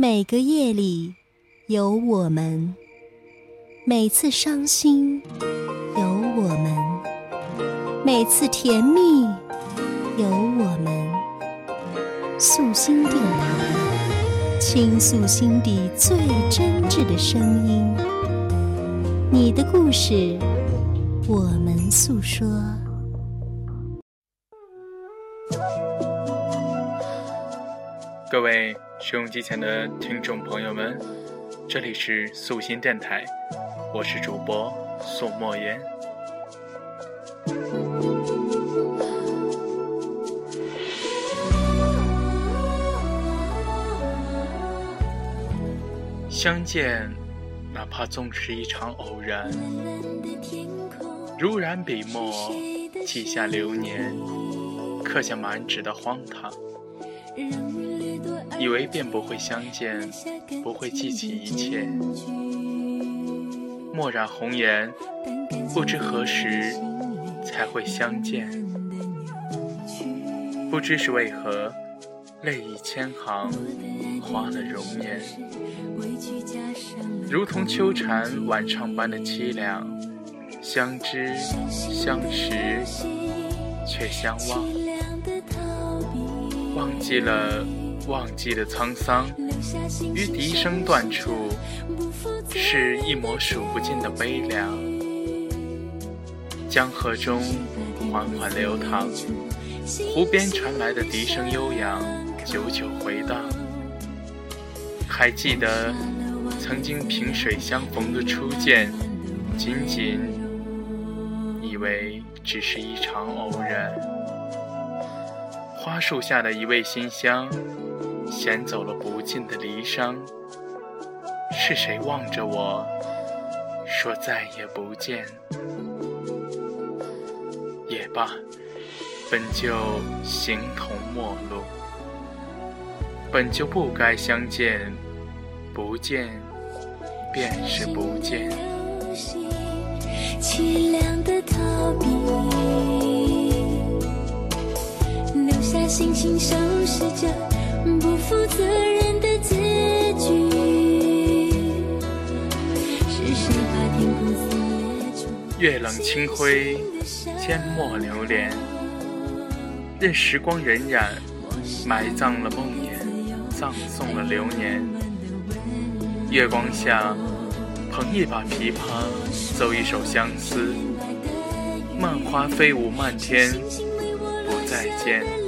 每个夜里有我们，每次伤心有我们，每次甜蜜有我们。素心电台，倾诉心底最真挚的声音。你的故事，我们诉说。各位收音机前的听众朋友们，这里是素心电台，我是主播宋墨言。相见，哪怕纵是一场偶然，如染笔墨，记下流年，刻下满纸的荒唐。以为便不会相见，不会记起一切。墨染红颜，不知何时才会相见。不知是为何，泪已千行，花了容颜。如同秋蝉晚唱般的凄凉，相知相识，却相忘，忘记了。忘记了沧桑，于笛声断处，是一抹数不尽的悲凉。江河中缓缓流淌，湖边传来的笛声悠扬，久久回荡。还记得曾经萍水相逢的初见，仅仅以为只是一场偶然。花树下的一味馨香。衔走了不尽的离殇，是谁望着我说再也不见？也罢，本就形同陌路，本就不该相见，不见便是不见。凄凉的逃避，留下星星收拾着。不负责任的结局。月冷清辉，阡陌流连，任时光荏苒，埋葬了梦魇，葬送了流年。月光下，捧一把琵琶，奏一首相思。漫花飞舞漫天，不再见。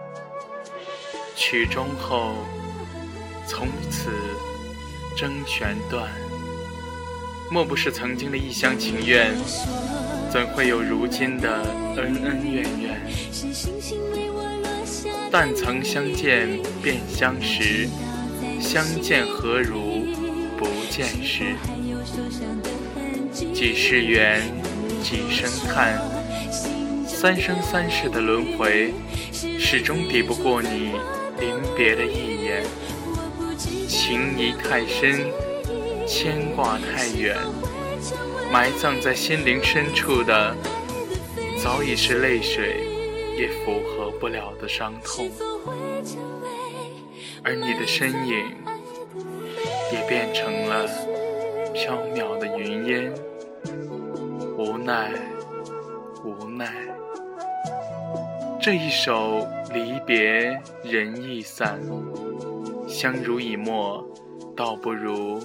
曲终后，从此筝弦断。莫不是曾经的一厢情愿？怎会有如今的恩恩怨怨？但曾相见便相识，相见何如不见时？几世缘，几生叹，三生三世的轮回，始终抵不过你别的一眼。情谊太深，牵挂太远，埋葬在心灵深处的，早已是泪水也抚合不了的伤痛。而你的身影，也变成了。缥缈的云烟，无奈，无奈。这一首离别，人易散，相濡以沫，倒不如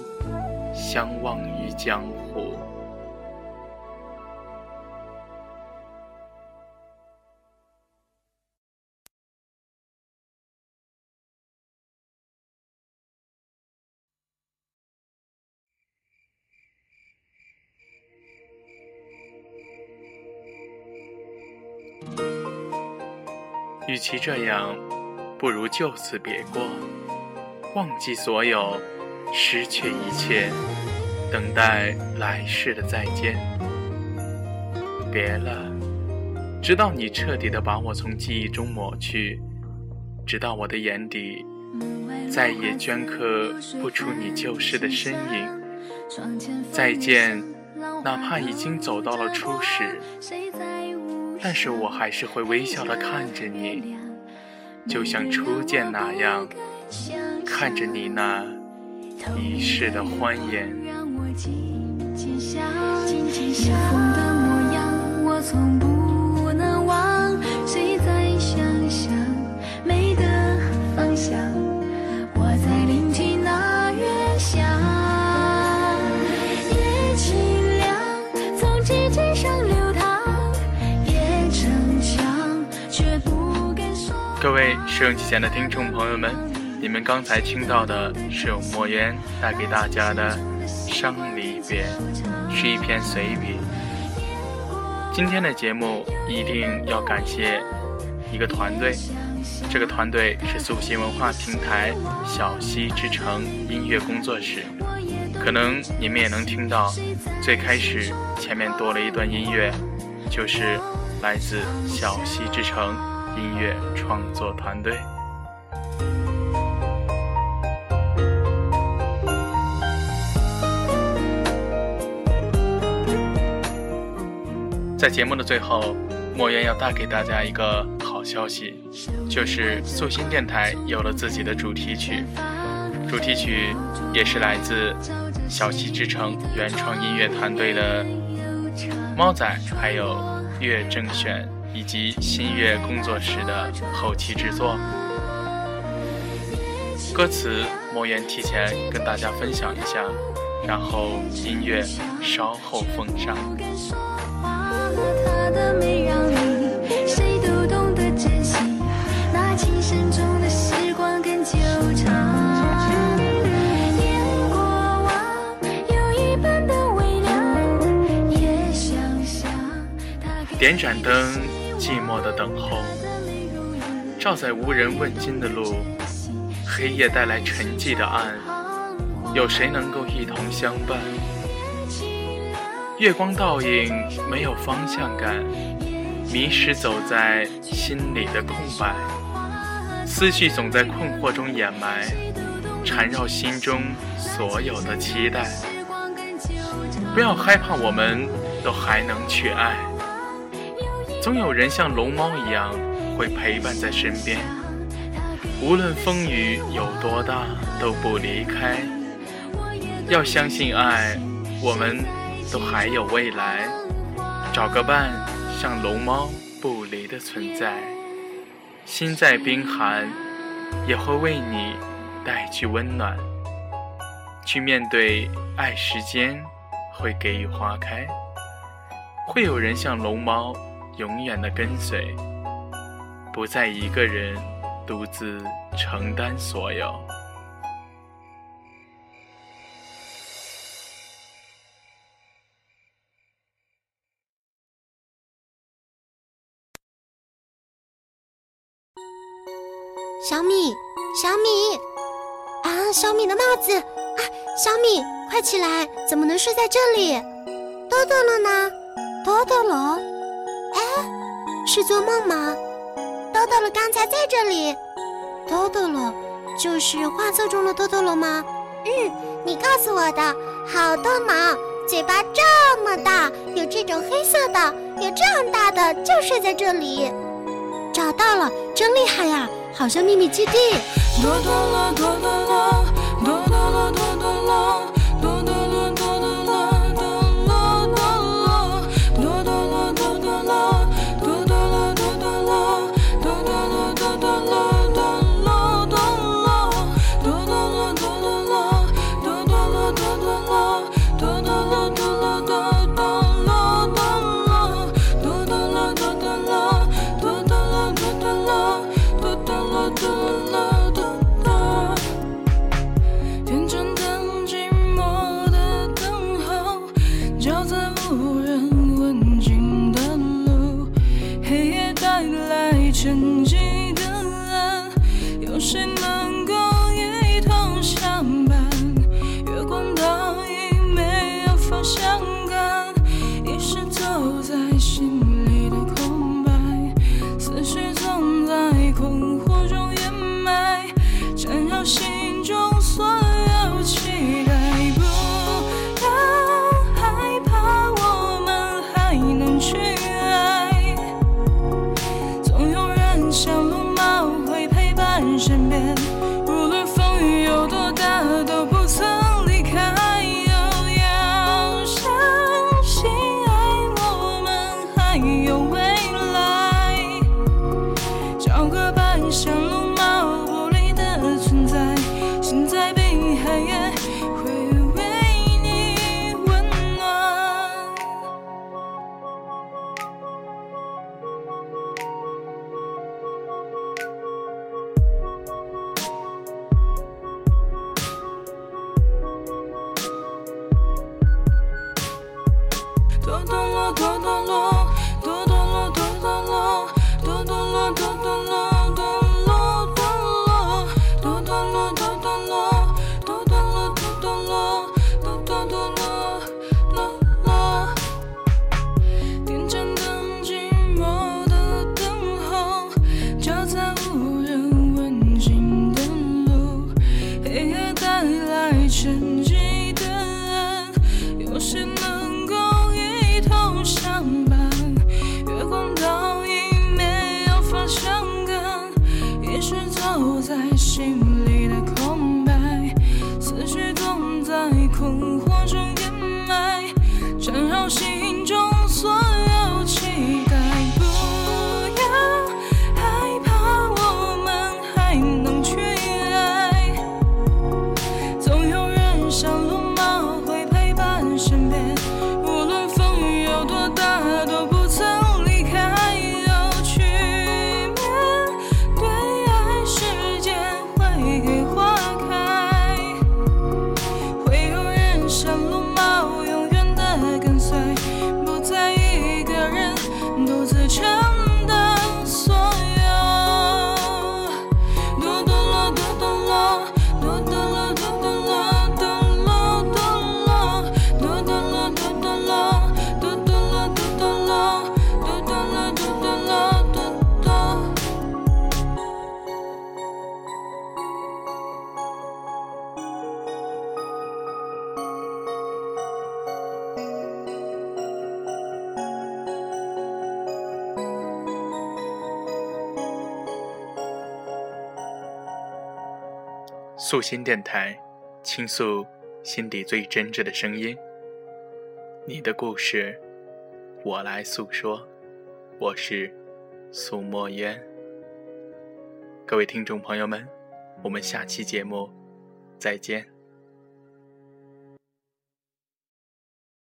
相忘于江湖。与其这样，不如就此别过，忘记所有，失去一切，等待来世的再见。别了，直到你彻底的把我从记忆中抹去，直到我的眼底再也镌刻不出你旧时的身影。再见，哪怕已经走到了初始。谁在我但是我还是会微笑的看着你，就像初见那样，看着你那一世的欢颜。各位收音机前的听众朋友们，你们刚才听到的是由墨渊带给大家的《伤离别》，是一篇随笔。今天的节目一定要感谢一个团队，这个团队是素心文化平台小溪之城音乐工作室。可能你们也能听到，最开始前面多了一段音乐，就是来自小溪之城。音乐创作团队，在节目的最后，莫言要带给大家一个好消息，就是素心电台有了自己的主题曲，主题曲也是来自小溪之城原创音乐团队的猫仔，还有岳正选。以及新月工作室的后期制作，歌词莫言提前跟大家分享一下，然后音乐稍后奉上。点盏灯。寂寞的等候，照在无人问津的路，黑夜带来沉寂的暗，有谁能够一同相伴？月光倒影没有方向感，迷失走在心里的空白，思绪总在困惑中掩埋，缠绕心中所有的期待。不要害怕，我们都还能去爱。总有人像龙猫一样会陪伴在身边，无论风雨有多大都不离开。要相信爱，我们都还有未来。找个伴，像龙猫不离的存在。心再冰寒，也会为你带去温暖。去面对爱，时间会给予花开。会有人像龙猫。永远的跟随，不再一个人独自承担所有。小米，小米，啊，小米的帽子啊，小米，快起来！怎么能睡在这里？多多了呢？多多了。是做梦吗？豆豆了刚才在这里。豆豆了，就是画册中的豆豆了吗？嗯，你告诉我的。好多毛，嘴巴这么大，有这种黑色的，有这样大的，就睡在这里。找到了，真厉害呀，好像秘密基地。多多了，多多了，能够 chez. 素心电台，倾诉心底最真挚的声音。你的故事，我来诉说。我是苏墨烟。各位听众朋友们，我们下期节目再见。